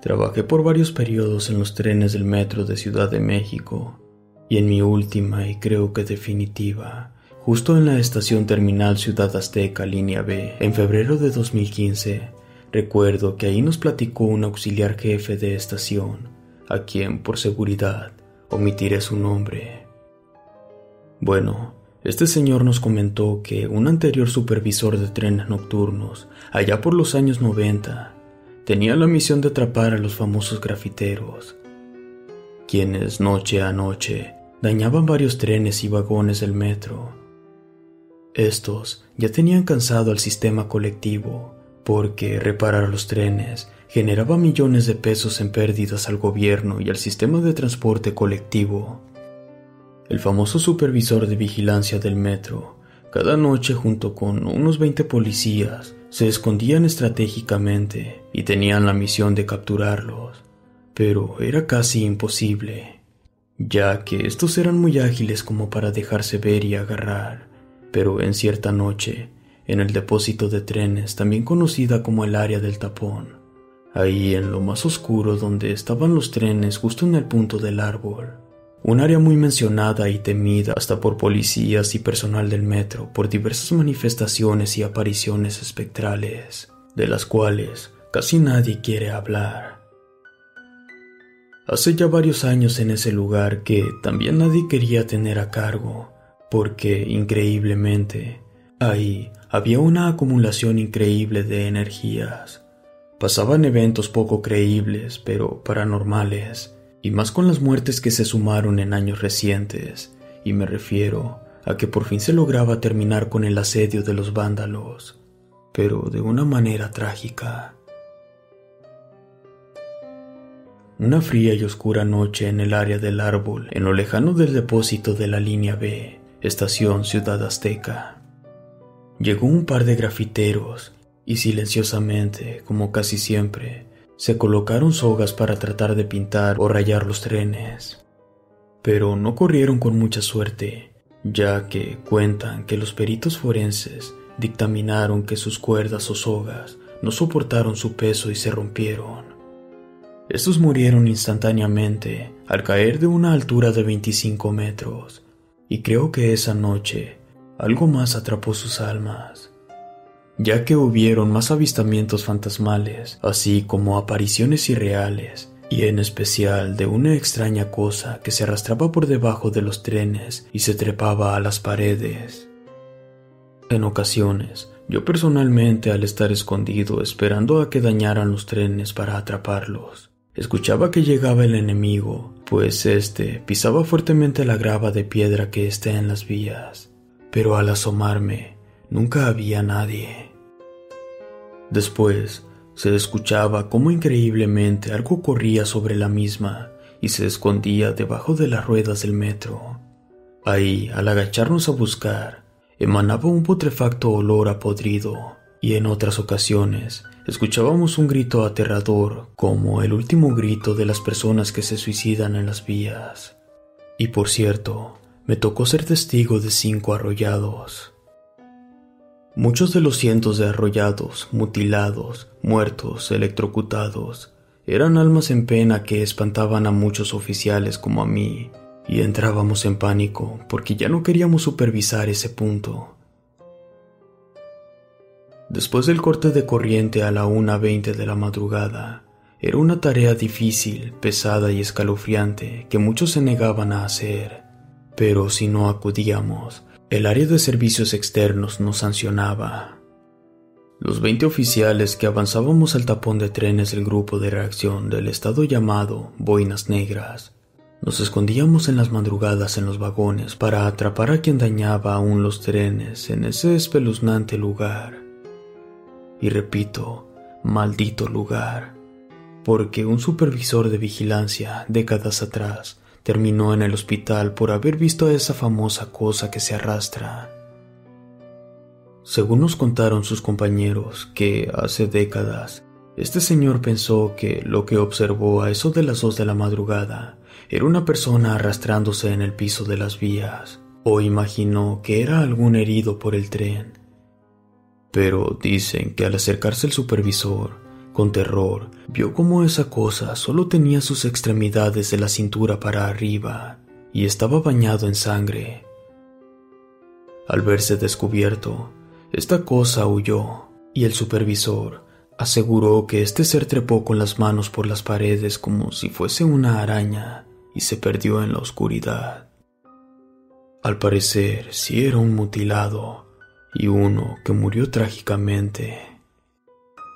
Trabajé por varios periodos en los trenes del metro de Ciudad de México y en mi última y creo que definitiva, justo en la estación terminal Ciudad Azteca línea B, en febrero de 2015, recuerdo que ahí nos platicó un auxiliar jefe de estación, a quien por seguridad omitiré su nombre. Bueno, este señor nos comentó que un anterior supervisor de trenes nocturnos, allá por los años 90, tenía la misión de atrapar a los famosos grafiteros, quienes noche a noche dañaban varios trenes y vagones del metro. Estos ya tenían cansado al sistema colectivo, porque reparar los trenes generaba millones de pesos en pérdidas al gobierno y al sistema de transporte colectivo. El famoso supervisor de vigilancia del metro, cada noche junto con unos 20 policías, se escondían estratégicamente y tenían la misión de capturarlos, pero era casi imposible, ya que estos eran muy ágiles como para dejarse ver y agarrar, pero en cierta noche, en el depósito de trenes, también conocida como el área del tapón, ahí en lo más oscuro donde estaban los trenes justo en el punto del árbol, un área muy mencionada y temida hasta por policías y personal del metro por diversas manifestaciones y apariciones espectrales, de las cuales casi nadie quiere hablar. Hace ya varios años en ese lugar que también nadie quería tener a cargo, porque, increíblemente, ahí había una acumulación increíble de energías. Pasaban eventos poco creíbles, pero paranormales, y más con las muertes que se sumaron en años recientes, y me refiero a que por fin se lograba terminar con el asedio de los vándalos, pero de una manera trágica. Una fría y oscura noche en el área del árbol, en lo lejano del depósito de la línea B, estación Ciudad Azteca. Llegó un par de grafiteros y silenciosamente, como casi siempre, se colocaron sogas para tratar de pintar o rayar los trenes. Pero no corrieron con mucha suerte, ya que cuentan que los peritos forenses dictaminaron que sus cuerdas o sogas no soportaron su peso y se rompieron. Estos murieron instantáneamente al caer de una altura de 25 metros, y creo que esa noche algo más atrapó sus almas, ya que hubieron más avistamientos fantasmales, así como apariciones irreales, y en especial de una extraña cosa que se arrastraba por debajo de los trenes y se trepaba a las paredes. En ocasiones, yo personalmente al estar escondido esperando a que dañaran los trenes para atraparlos, Escuchaba que llegaba el enemigo, pues éste pisaba fuertemente la grava de piedra que está en las vías, pero al asomarme nunca había nadie. Después se escuchaba cómo increíblemente algo corría sobre la misma y se escondía debajo de las ruedas del metro. Ahí, al agacharnos a buscar, emanaba un putrefacto olor a podrido, y en otras ocasiones escuchábamos un grito aterrador como el último grito de las personas que se suicidan en las vías. Y por cierto, me tocó ser testigo de cinco arrollados. Muchos de los cientos de arrollados, mutilados, muertos, electrocutados, eran almas en pena que espantaban a muchos oficiales como a mí, y entrábamos en pánico porque ya no queríamos supervisar ese punto. Después del corte de corriente a la 1.20 de la madrugada, era una tarea difícil, pesada y escalofriante que muchos se negaban a hacer. Pero si no acudíamos, el área de servicios externos nos sancionaba. Los 20 oficiales que avanzábamos al tapón de trenes del grupo de reacción del estado llamado Boinas Negras, nos escondíamos en las madrugadas en los vagones para atrapar a quien dañaba aún los trenes en ese espeluznante lugar. Y repito, maldito lugar, porque un supervisor de vigilancia décadas atrás terminó en el hospital por haber visto esa famosa cosa que se arrastra. Según nos contaron sus compañeros que hace décadas, este señor pensó que lo que observó a eso de las dos de la madrugada era una persona arrastrándose en el piso de las vías, o imaginó que era algún herido por el tren. Pero dicen que al acercarse el supervisor, con terror, vio como esa cosa solo tenía sus extremidades de la cintura para arriba y estaba bañado en sangre. Al verse descubierto, esta cosa huyó y el supervisor aseguró que este ser trepó con las manos por las paredes como si fuese una araña y se perdió en la oscuridad. Al parecer, sí era un mutilado y uno que murió trágicamente.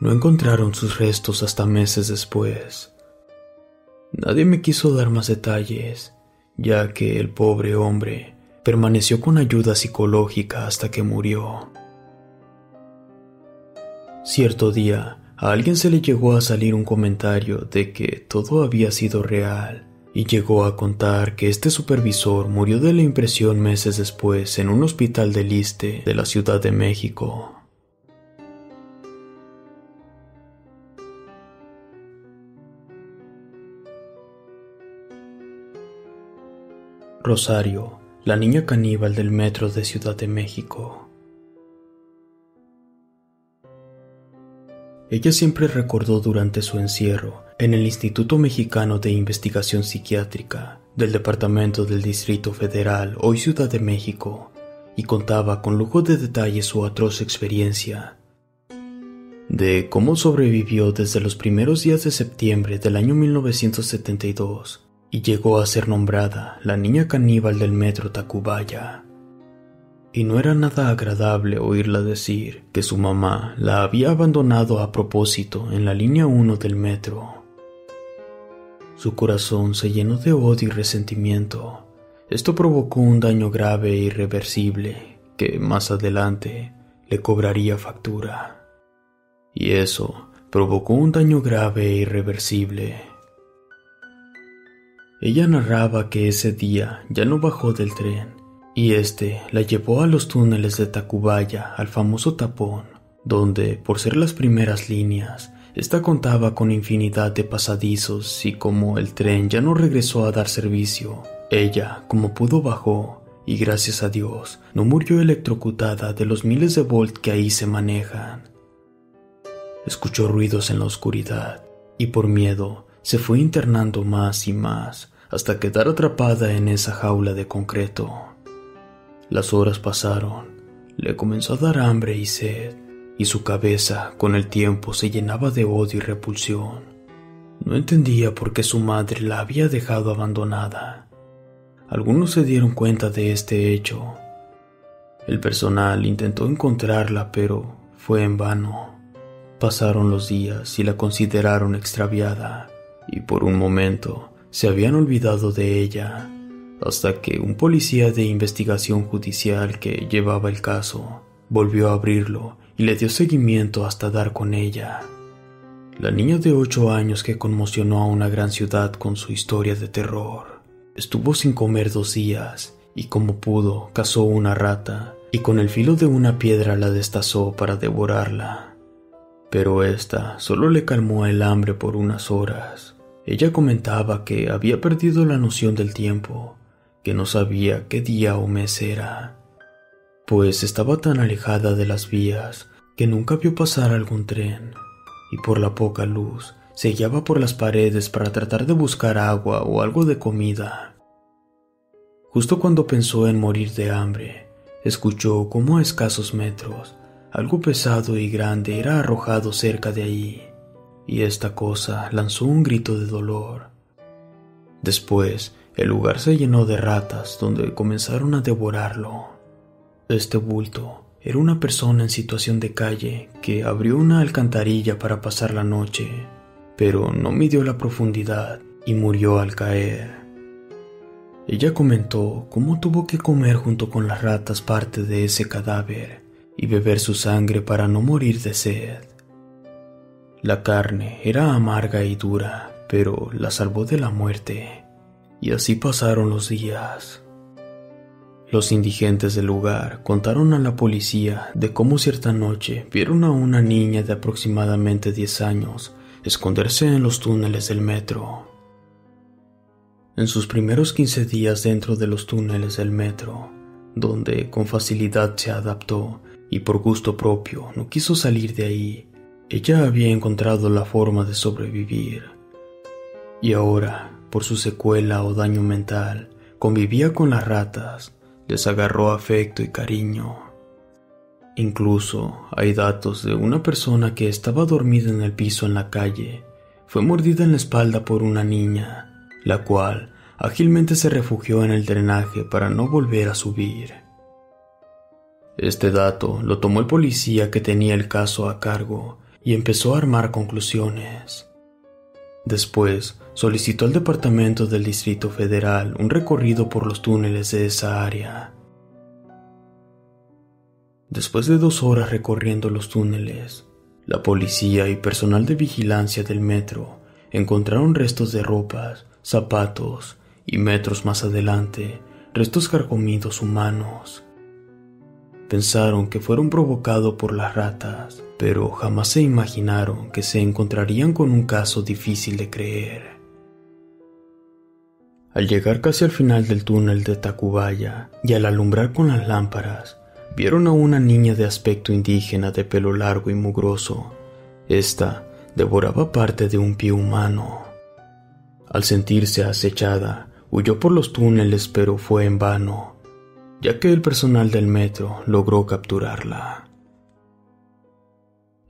No encontraron sus restos hasta meses después. Nadie me quiso dar más detalles, ya que el pobre hombre permaneció con ayuda psicológica hasta que murió. Cierto día, a alguien se le llegó a salir un comentario de que todo había sido real y llegó a contar que este supervisor murió de la impresión meses después en un hospital del Liste de la Ciudad de México. Rosario, la niña caníbal del metro de Ciudad de México. Ella siempre recordó durante su encierro en el Instituto Mexicano de Investigación Psiquiátrica del Departamento del Distrito Federal, hoy Ciudad de México, y contaba con lujo de detalle su atroz experiencia de cómo sobrevivió desde los primeros días de septiembre del año 1972 y llegó a ser nombrada la niña caníbal del metro Tacubaya y no era nada agradable oírla decir que su mamá la había abandonado a propósito en la línea 1 del metro. Su corazón se llenó de odio y resentimiento. Esto provocó un daño grave e irreversible que más adelante le cobraría factura. Y eso provocó un daño grave e irreversible. Ella narraba que ese día ya no bajó del tren y este la llevó a los túneles de Tacubaya, al famoso tapón, donde, por ser las primeras líneas, esta contaba con infinidad de pasadizos y como el tren ya no regresó a dar servicio, ella, como pudo, bajó y gracias a Dios no murió electrocutada de los miles de volt que ahí se manejan. Escuchó ruidos en la oscuridad y por miedo se fue internando más y más hasta quedar atrapada en esa jaula de concreto. Las horas pasaron, le comenzó a dar hambre y sed, y su cabeza con el tiempo se llenaba de odio y repulsión. No entendía por qué su madre la había dejado abandonada. Algunos se dieron cuenta de este hecho. El personal intentó encontrarla, pero fue en vano. Pasaron los días y la consideraron extraviada, y por un momento se habían olvidado de ella hasta que un policía de investigación judicial que llevaba el caso volvió a abrirlo y le dio seguimiento hasta dar con ella. La niña de ocho años que conmocionó a una gran ciudad con su historia de terror. Estuvo sin comer dos días y como pudo cazó una rata y con el filo de una piedra la destazó para devorarla. Pero esta solo le calmó el hambre por unas horas. Ella comentaba que había perdido la noción del tiempo que no sabía qué día o mes era, pues estaba tan alejada de las vías que nunca vio pasar algún tren, y por la poca luz se guiaba por las paredes para tratar de buscar agua o algo de comida. Justo cuando pensó en morir de hambre, escuchó cómo a escasos metros algo pesado y grande era arrojado cerca de ahí, y esta cosa lanzó un grito de dolor. Después, el lugar se llenó de ratas donde comenzaron a devorarlo. Este bulto era una persona en situación de calle que abrió una alcantarilla para pasar la noche, pero no midió la profundidad y murió al caer. Ella comentó cómo tuvo que comer junto con las ratas parte de ese cadáver y beber su sangre para no morir de sed. La carne era amarga y dura, pero la salvó de la muerte, y así pasaron los días. Los indigentes del lugar contaron a la policía de cómo cierta noche vieron a una niña de aproximadamente 10 años esconderse en los túneles del metro. En sus primeros 15 días dentro de los túneles del metro, donde con facilidad se adaptó y por gusto propio no quiso salir de ahí. Ella había encontrado la forma de sobrevivir. Y ahora, por su secuela o daño mental, convivía con las ratas, les agarró afecto y cariño. Incluso hay datos de una persona que estaba dormida en el piso en la calle. Fue mordida en la espalda por una niña, la cual ágilmente se refugió en el drenaje para no volver a subir. Este dato lo tomó el policía que tenía el caso a cargo y empezó a armar conclusiones. Después solicitó al Departamento del Distrito Federal un recorrido por los túneles de esa área. Después de dos horas recorriendo los túneles, la policía y personal de vigilancia del metro encontraron restos de ropas, zapatos y metros más adelante, restos carcomidos humanos Pensaron que fueron provocados por las ratas, pero jamás se imaginaron que se encontrarían con un caso difícil de creer. Al llegar casi al final del túnel de Tacubaya y al alumbrar con las lámparas, vieron a una niña de aspecto indígena de pelo largo y mugroso. Esta devoraba parte de un pie humano. Al sentirse acechada, huyó por los túneles pero fue en vano ya que el personal del metro logró capturarla.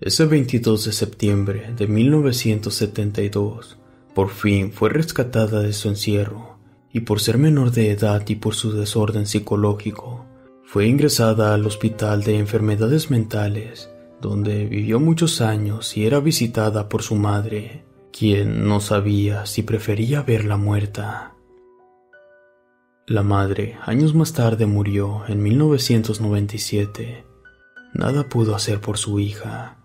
Ese 22 de septiembre de 1972, por fin fue rescatada de su encierro y por ser menor de edad y por su desorden psicológico, fue ingresada al Hospital de Enfermedades Mentales, donde vivió muchos años y era visitada por su madre, quien no sabía si prefería verla muerta. La madre, años más tarde, murió en 1997. Nada pudo hacer por su hija.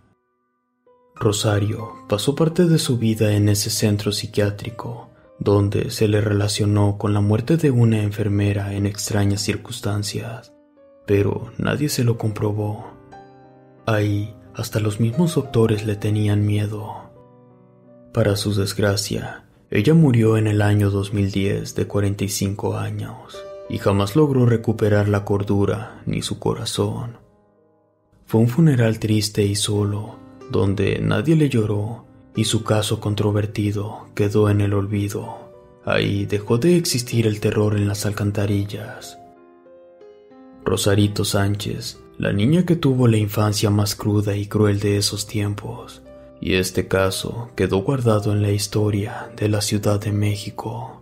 Rosario pasó parte de su vida en ese centro psiquiátrico, donde se le relacionó con la muerte de una enfermera en extrañas circunstancias, pero nadie se lo comprobó. Ahí, hasta los mismos doctores le tenían miedo. Para su desgracia, ella murió en el año 2010 de 45 años y jamás logró recuperar la cordura ni su corazón. Fue un funeral triste y solo, donde nadie le lloró y su caso controvertido quedó en el olvido. Ahí dejó de existir el terror en las alcantarillas. Rosarito Sánchez, la niña que tuvo la infancia más cruda y cruel de esos tiempos, y este caso quedó guardado en la historia de la Ciudad de México.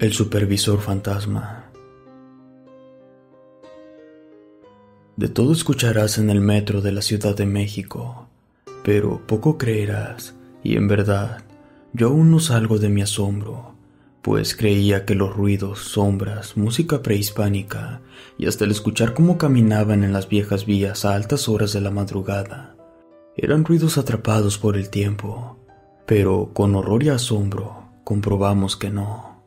El supervisor fantasma. De todo escucharás en el metro de la Ciudad de México, pero poco creerás, y en verdad, yo aún no salgo de mi asombro pues creía que los ruidos, sombras, música prehispánica y hasta el escuchar cómo caminaban en las viejas vías a altas horas de la madrugada eran ruidos atrapados por el tiempo, pero con horror y asombro comprobamos que no.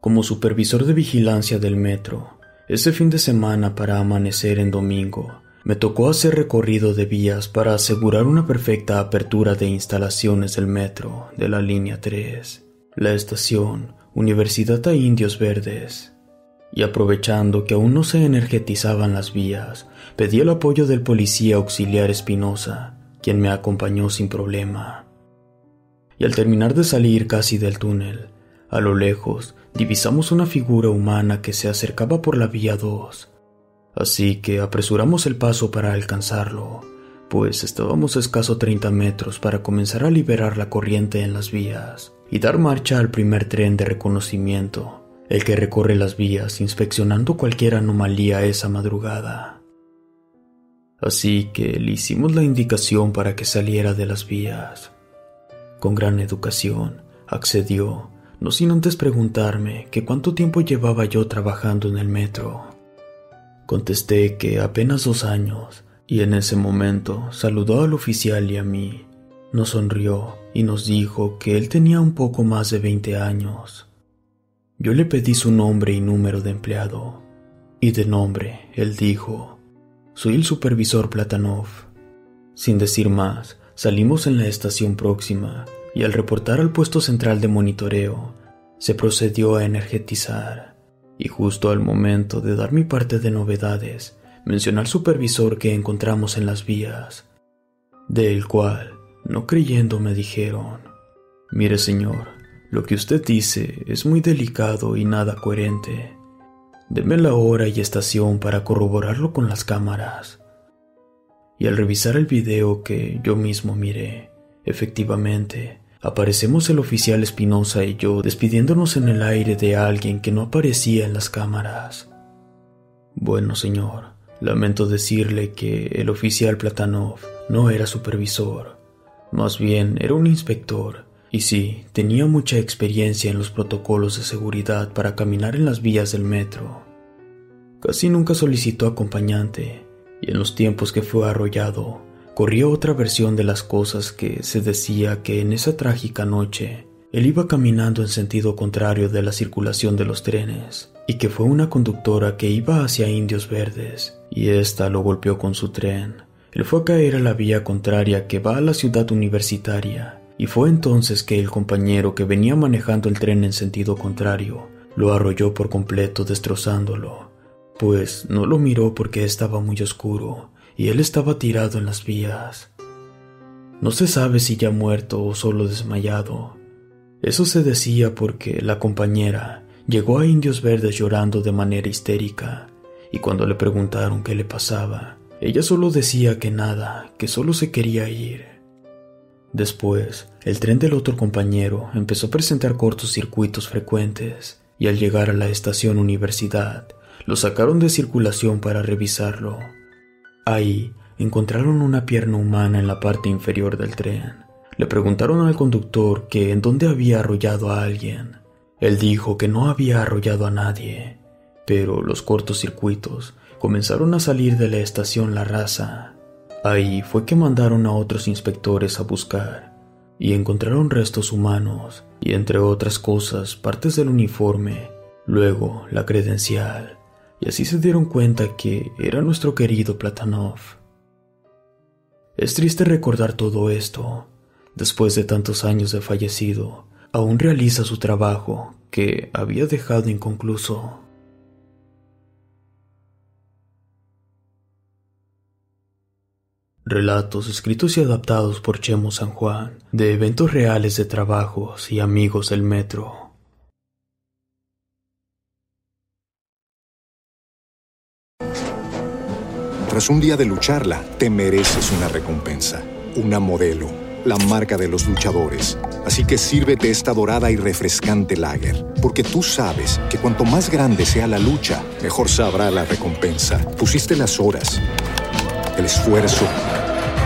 Como supervisor de vigilancia del metro, ese fin de semana para amanecer en domingo, me tocó hacer recorrido de vías para asegurar una perfecta apertura de instalaciones del metro de la línea 3 la estación Universidad a Indios Verdes. y aprovechando que aún no se energetizaban las vías, pedí el apoyo del policía auxiliar Espinosa, quien me acompañó sin problema. Y al terminar de salir casi del túnel, a lo lejos divisamos una figura humana que se acercaba por la vía 2, así que apresuramos el paso para alcanzarlo, pues estábamos escaso 30 metros para comenzar a liberar la corriente en las vías y dar marcha al primer tren de reconocimiento, el que recorre las vías inspeccionando cualquier anomalía esa madrugada. Así que le hicimos la indicación para que saliera de las vías. Con gran educación, accedió, no sin antes preguntarme que cuánto tiempo llevaba yo trabajando en el metro. Contesté que apenas dos años, y en ese momento saludó al oficial y a mí. Nos sonrió y nos dijo que él tenía un poco más de 20 años. Yo le pedí su nombre y número de empleado, y de nombre él dijo, soy el supervisor Platanov. Sin decir más, salimos en la estación próxima y al reportar al puesto central de monitoreo, se procedió a energetizar, y justo al momento de dar mi parte de novedades, mencioné al supervisor que encontramos en las vías, del cual, no creyendo, me dijeron, mire señor, lo que usted dice es muy delicado y nada coherente. Deme la hora y estación para corroborarlo con las cámaras. Y al revisar el video que yo mismo miré, efectivamente, aparecemos el oficial Espinosa y yo despidiéndonos en el aire de alguien que no aparecía en las cámaras. Bueno, señor, lamento decirle que el oficial Platanov no era supervisor, más bien era un inspector, y sí, tenía mucha experiencia en los protocolos de seguridad para caminar en las vías del metro. Casi nunca solicitó acompañante, y en los tiempos que fue arrollado, corría otra versión de las cosas que se decía que en esa trágica noche él iba caminando en sentido contrario de la circulación de los trenes y que fue una conductora que iba hacia Indios Verdes y ésta lo golpeó con su tren. Él fue a caer a la vía contraria que va a la ciudad universitaria y fue entonces que el compañero que venía manejando el tren en sentido contrario lo arrolló por completo destrozándolo, pues no lo miró porque estaba muy oscuro y él estaba tirado en las vías. No se sabe si ya muerto o solo desmayado. Eso se decía porque la compañera llegó a Indios Verdes llorando de manera histérica, y cuando le preguntaron qué le pasaba, ella solo decía que nada, que solo se quería ir. Después, el tren del otro compañero empezó a presentar cortos circuitos frecuentes, y al llegar a la estación Universidad, lo sacaron de circulación para revisarlo. Ahí encontraron una pierna humana en la parte inferior del tren. Le preguntaron al conductor que en dónde había arrollado a alguien. Él dijo que no había arrollado a nadie, pero los cortos circuitos comenzaron a salir de la estación La Raza. Ahí fue que mandaron a otros inspectores a buscar y encontraron restos humanos y entre otras cosas partes del uniforme, luego la credencial y así se dieron cuenta que era nuestro querido Platanov. Es triste recordar todo esto. Después de tantos años de fallecido, aún realiza su trabajo que había dejado inconcluso. Relatos escritos y adaptados por Chemo San Juan de eventos reales de trabajos y amigos del metro. Tras un día de lucharla, te mereces una recompensa, una modelo, la marca de los luchadores. Así que sírvete esta dorada y refrescante lager, porque tú sabes que cuanto más grande sea la lucha, mejor sabrá la recompensa. Pusiste las horas, el esfuerzo,